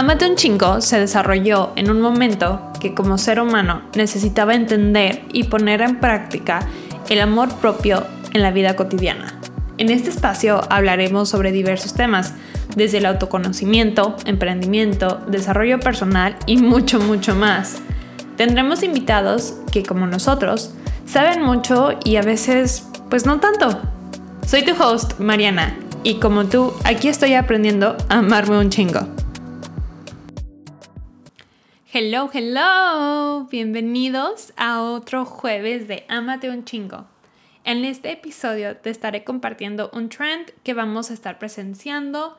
Amate un chingo se desarrolló en un momento que como ser humano necesitaba entender y poner en práctica el amor propio en la vida cotidiana. En este espacio hablaremos sobre diversos temas, desde el autoconocimiento, emprendimiento, desarrollo personal y mucho, mucho más. Tendremos invitados que, como nosotros, saben mucho y a veces, pues no tanto. Soy tu host, Mariana, y como tú, aquí estoy aprendiendo a amarme un chingo. Hello, hello, bienvenidos a otro jueves de Amate un chingo. En este episodio te estaré compartiendo un trend que vamos a estar presenciando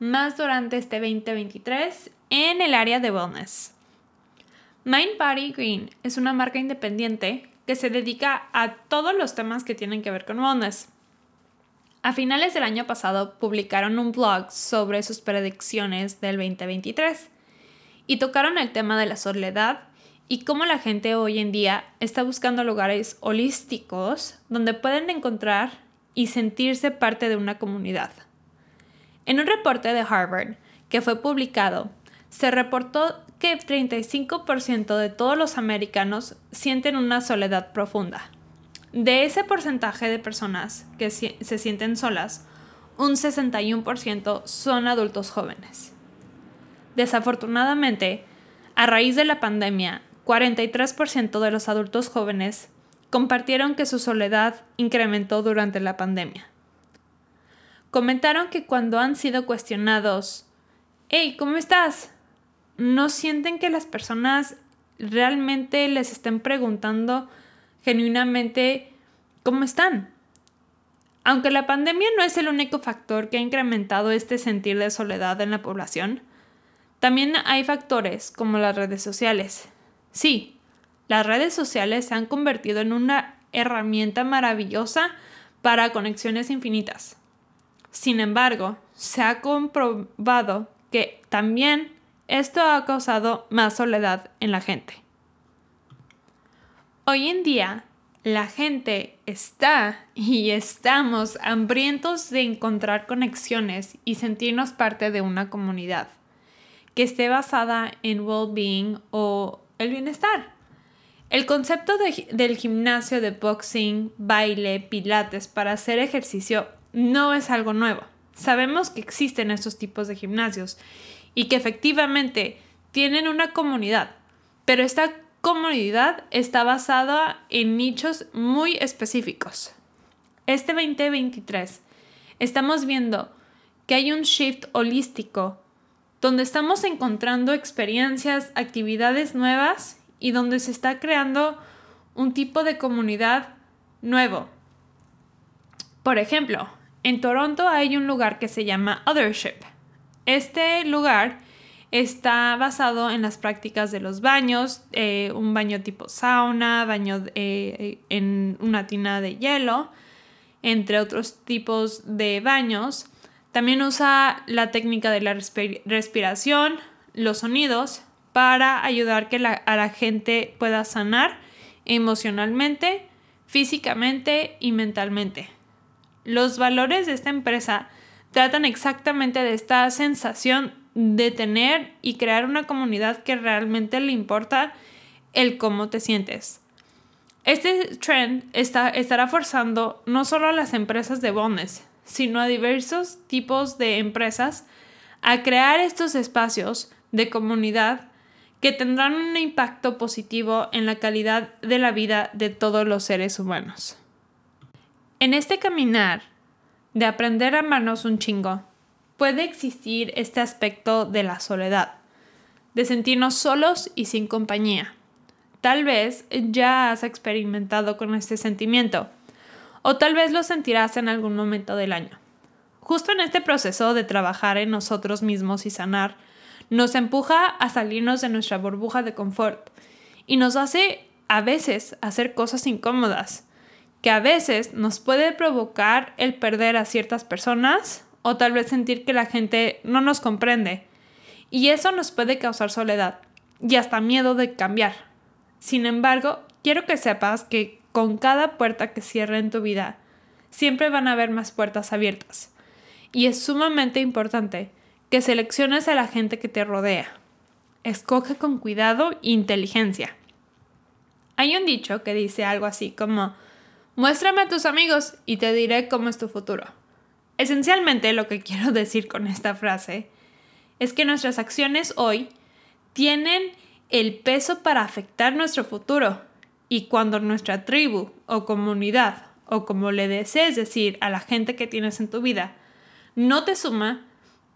más durante este 2023 en el área de wellness. Mind Body Green es una marca independiente que se dedica a todos los temas que tienen que ver con wellness. A finales del año pasado publicaron un blog sobre sus predicciones del 2023 y tocaron el tema de la soledad y cómo la gente hoy en día está buscando lugares holísticos donde pueden encontrar y sentirse parte de una comunidad. En un reporte de Harvard que fue publicado, se reportó que 35% de todos los americanos sienten una soledad profunda. De ese porcentaje de personas que se sienten solas, un 61% son adultos jóvenes. Desafortunadamente, a raíz de la pandemia, 43% de los adultos jóvenes compartieron que su soledad incrementó durante la pandemia. Comentaron que cuando han sido cuestionados, hey, ¿cómo estás? No sienten que las personas realmente les estén preguntando genuinamente cómo están. Aunque la pandemia no es el único factor que ha incrementado este sentir de soledad en la población, también hay factores como las redes sociales. Sí, las redes sociales se han convertido en una herramienta maravillosa para conexiones infinitas. Sin embargo, se ha comprobado que también esto ha causado más soledad en la gente. Hoy en día, la gente está y estamos hambrientos de encontrar conexiones y sentirnos parte de una comunidad que esté basada en well-being o el bienestar. El concepto del gimnasio de boxing, baile, pilates para hacer ejercicio no es algo nuevo. Sabemos que existen estos tipos de gimnasios y que efectivamente tienen una comunidad, pero esta comunidad está basada en nichos muy específicos. Este 2023 estamos viendo que hay un shift holístico donde estamos encontrando experiencias, actividades nuevas y donde se está creando un tipo de comunidad nuevo. Por ejemplo, en Toronto hay un lugar que se llama Othership. Este lugar está basado en las prácticas de los baños, eh, un baño tipo sauna, baño eh, en una tina de hielo, entre otros tipos de baños también usa la técnica de la respiración, los sonidos, para ayudar que a la gente pueda sanar emocionalmente, físicamente y mentalmente. Los valores de esta empresa tratan exactamente de esta sensación de tener y crear una comunidad que realmente le importa el cómo te sientes. Este trend está, estará forzando no solo a las empresas de wellness, sino a diversos tipos de empresas a crear estos espacios de comunidad que tendrán un impacto positivo en la calidad de la vida de todos los seres humanos. En este caminar de aprender a amarnos un chingo, puede existir este aspecto de la soledad, de sentirnos solos y sin compañía. Tal vez ya has experimentado con este sentimiento o tal vez lo sentirás en algún momento del año. Justo en este proceso de trabajar en nosotros mismos y sanar, nos empuja a salirnos de nuestra burbuja de confort y nos hace a veces hacer cosas incómodas, que a veces nos puede provocar el perder a ciertas personas o tal vez sentir que la gente no nos comprende. Y eso nos puede causar soledad y hasta miedo de cambiar. Sin embargo, quiero que sepas que con cada puerta que cierre en tu vida, siempre van a haber más puertas abiertas. Y es sumamente importante que selecciones a la gente que te rodea. Escoge con cuidado e inteligencia. Hay un dicho que dice algo así como, muéstrame a tus amigos y te diré cómo es tu futuro. Esencialmente lo que quiero decir con esta frase es que nuestras acciones hoy tienen el peso para afectar nuestro futuro y cuando nuestra tribu o comunidad o como le desees decir a la gente que tienes en tu vida no te suma,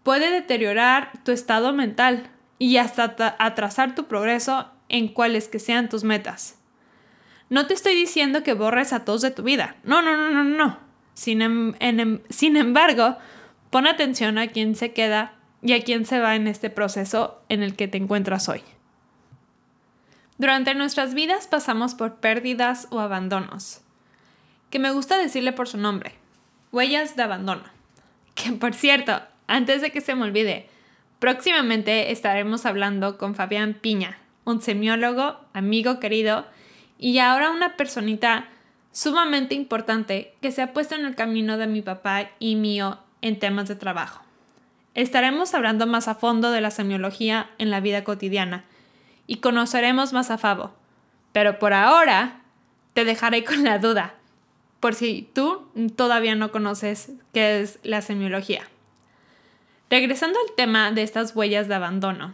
puede deteriorar tu estado mental y hasta atrasar tu progreso en cuales que sean tus metas. No te estoy diciendo que borres a todos de tu vida. No, no, no, no, no. Sin, em, em, sin embargo, pon atención a quién se queda y a quién se va en este proceso en el que te encuentras hoy. Durante nuestras vidas pasamos por pérdidas o abandonos, que me gusta decirle por su nombre, huellas de abandono. Que por cierto, antes de que se me olvide, próximamente estaremos hablando con Fabián Piña, un semiólogo, amigo querido y ahora una personita sumamente importante que se ha puesto en el camino de mi papá y mío en temas de trabajo. Estaremos hablando más a fondo de la semiología en la vida cotidiana y conoceremos más a Fabo. Pero por ahora te dejaré con la duda, por si tú todavía no conoces qué es la semiología. Regresando al tema de estas huellas de abandono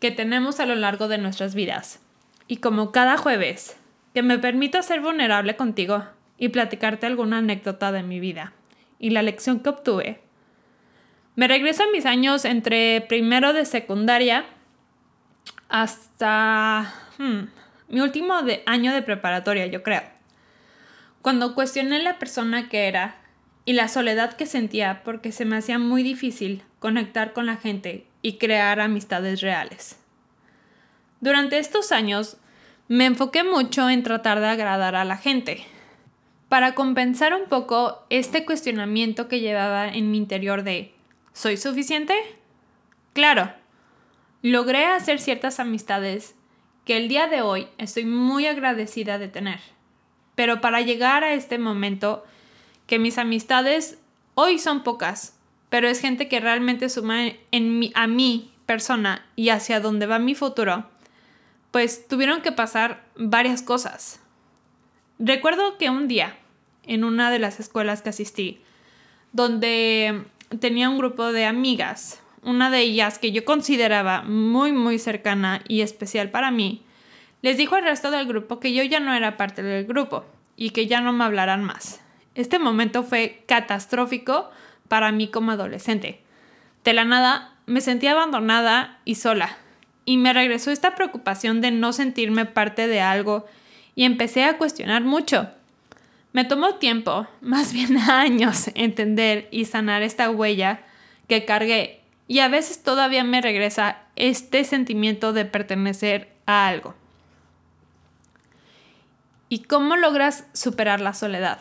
que tenemos a lo largo de nuestras vidas, y como cada jueves, que me permito ser vulnerable contigo y platicarte alguna anécdota de mi vida y la lección que obtuve. Me regreso a mis años entre primero de secundaria hasta hmm, mi último año de preparatoria, yo creo. Cuando cuestioné la persona que era y la soledad que sentía porque se me hacía muy difícil conectar con la gente y crear amistades reales. Durante estos años me enfoqué mucho en tratar de agradar a la gente, para compensar un poco este cuestionamiento que llevaba en mi interior de ¿soy suficiente? Claro, logré hacer ciertas amistades que el día de hoy estoy muy agradecida de tener. Pero para llegar a este momento, que mis amistades hoy son pocas, pero es gente que realmente suma en a mi persona y hacia donde va mi futuro, pues tuvieron que pasar varias cosas. Recuerdo que un día, en una de las escuelas que asistí, donde tenía un grupo de amigas, una de ellas que yo consideraba muy muy cercana y especial para mí, les dijo al resto del grupo que yo ya no era parte del grupo y que ya no me hablaran más. Este momento fue catastrófico para mí como adolescente. De la nada me sentí abandonada y sola, y me regresó esta preocupación de no sentirme parte de algo y empecé a cuestionar mucho. Me tomó tiempo, más bien años, entender y sanar esta huella que cargué y a veces todavía me regresa este sentimiento de pertenecer a algo. ¿Y cómo logras superar la soledad?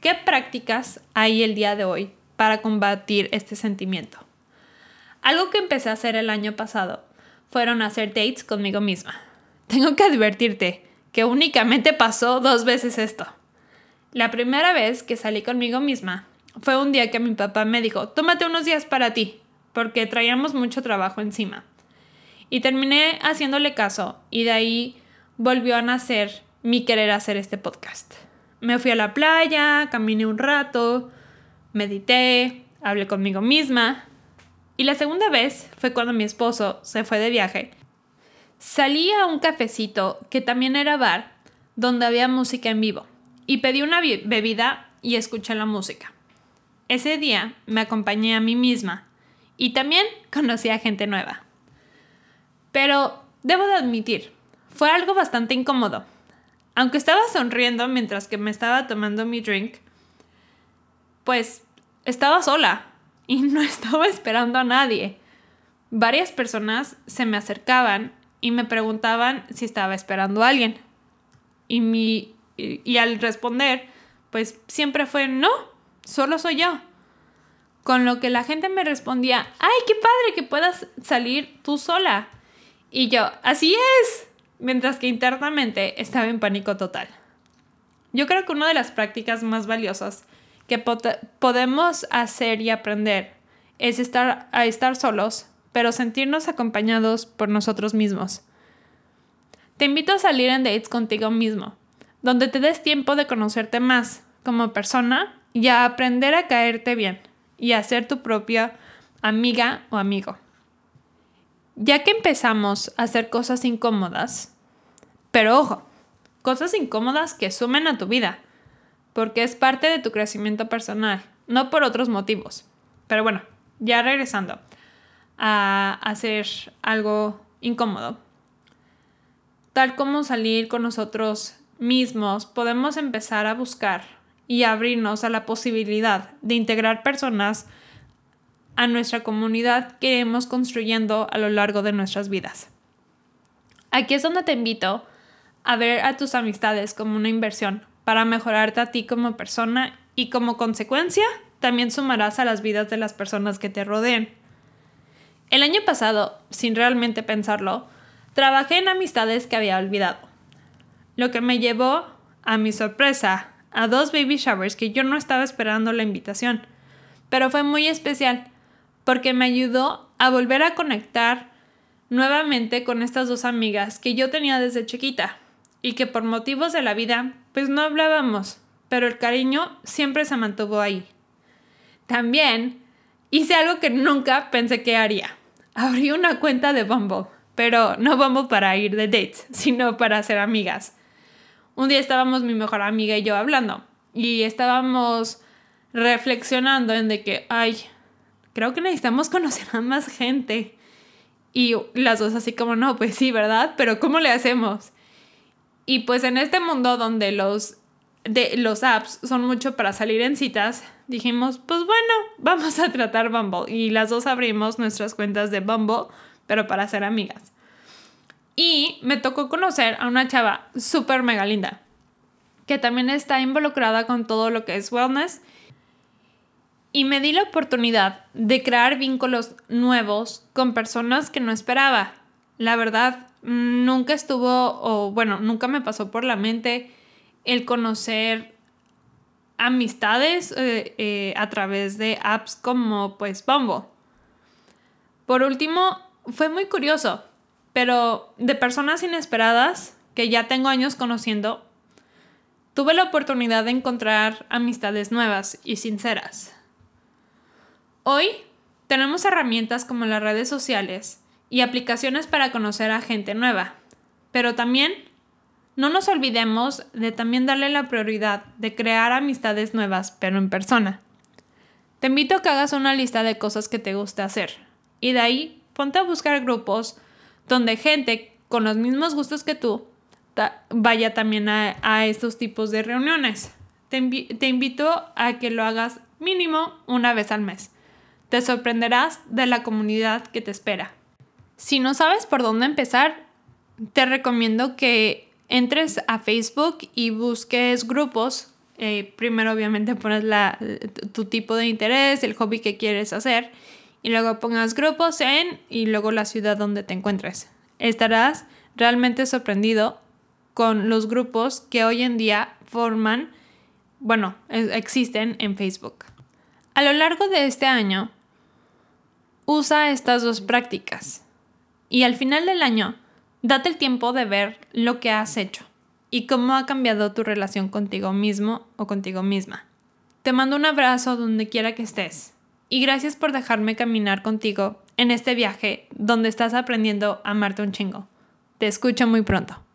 ¿Qué prácticas hay el día de hoy para combatir este sentimiento? Algo que empecé a hacer el año pasado fueron hacer dates conmigo misma. Tengo que advertirte que únicamente pasó dos veces esto. La primera vez que salí conmigo misma fue un día que mi papá me dijo, tómate unos días para ti porque traíamos mucho trabajo encima. Y terminé haciéndole caso y de ahí volvió a nacer mi querer hacer este podcast. Me fui a la playa, caminé un rato, medité, hablé conmigo misma. Y la segunda vez fue cuando mi esposo se fue de viaje. Salí a un cafecito que también era bar, donde había música en vivo, y pedí una bebida y escuché la música. Ese día me acompañé a mí misma y también conocí a gente nueva. Pero debo de admitir, fue algo bastante incómodo. Aunque estaba sonriendo mientras que me estaba tomando mi drink, pues estaba sola y no estaba esperando a nadie. Varias personas se me acercaban y me preguntaban si estaba esperando a alguien. Y, mi, y al responder, pues siempre fue no, solo soy yo. Con lo que la gente me respondía, ay, qué padre que puedas salir tú sola. Y yo, así es. Mientras que internamente estaba en pánico total. Yo creo que una de las prácticas más valiosas que podemos hacer y aprender es estar a estar solos, pero sentirnos acompañados por nosotros mismos. Te invito a salir en dates contigo mismo, donde te des tiempo de conocerte más como persona y a aprender a caerte bien y a ser tu propia amiga o amigo. Ya que empezamos a hacer cosas incómodas, pero ojo, cosas incómodas que sumen a tu vida, porque es parte de tu crecimiento personal, no por otros motivos. Pero bueno, ya regresando a hacer algo incómodo. Tal como salir con nosotros mismos, podemos empezar a buscar y abrirnos a la posibilidad de integrar personas a nuestra comunidad que iremos construyendo a lo largo de nuestras vidas. Aquí es donde te invito a ver a tus amistades como una inversión para mejorarte a ti como persona y como consecuencia también sumarás a las vidas de las personas que te rodeen. El año pasado, sin realmente pensarlo, trabajé en amistades que había olvidado, lo que me llevó, a mi sorpresa, a dos baby showers que yo no estaba esperando la invitación, pero fue muy especial porque me ayudó a volver a conectar nuevamente con estas dos amigas que yo tenía desde chiquita y que por motivos de la vida pues no hablábamos, pero el cariño siempre se mantuvo ahí. También hice algo que nunca pensé que haría. Abrí una cuenta de Bumble, pero no Bumble para ir de dates, sino para ser amigas. Un día estábamos mi mejor amiga y yo hablando y estábamos reflexionando en de que, ay, creo que necesitamos conocer a más gente. Y las dos así como, no, pues sí, ¿verdad? Pero ¿cómo le hacemos? Y pues en este mundo donde los, de, los apps son mucho para salir en citas, dijimos, pues bueno, vamos a tratar Bumble. Y las dos abrimos nuestras cuentas de Bumble, pero para ser amigas. Y me tocó conocer a una chava súper mega linda, que también está involucrada con todo lo que es wellness y me di la oportunidad de crear vínculos nuevos con personas que no esperaba. La verdad, nunca estuvo, o bueno, nunca me pasó por la mente el conocer amistades eh, eh, a través de apps como pues Bumble. Por último, fue muy curioso, pero de personas inesperadas que ya tengo años conociendo, tuve la oportunidad de encontrar amistades nuevas y sinceras. Hoy tenemos herramientas como las redes sociales y aplicaciones para conocer a gente nueva, pero también no nos olvidemos de también darle la prioridad de crear amistades nuevas, pero en persona. Te invito a que hagas una lista de cosas que te guste hacer y de ahí ponte a buscar grupos donde gente con los mismos gustos que tú vaya también a, estos tipos de reuniones. te invito a que lo hagas mínimo una vez al mes. Te sorprenderás de la comunidad que te espera. Si no sabes por dónde empezar, te recomiendo que entres a Facebook y busques grupos. Eh, primero obviamente pones la, tu tipo de interés, el hobby que quieres hacer y luego pongas grupos en y luego la ciudad donde te encuentres. Estarás realmente sorprendido con los grupos que hoy en día forman, bueno, existen en Facebook. A lo largo de este año Usa estas dos prácticas y al final del año, date el tiempo de ver lo que has hecho y cómo ha cambiado tu relación contigo mismo o contigo misma. Te mando un abrazo donde quiera que estés y gracias por dejarme caminar contigo en este viaje donde estás aprendiendo a amarte un chingo. Te escucho muy pronto.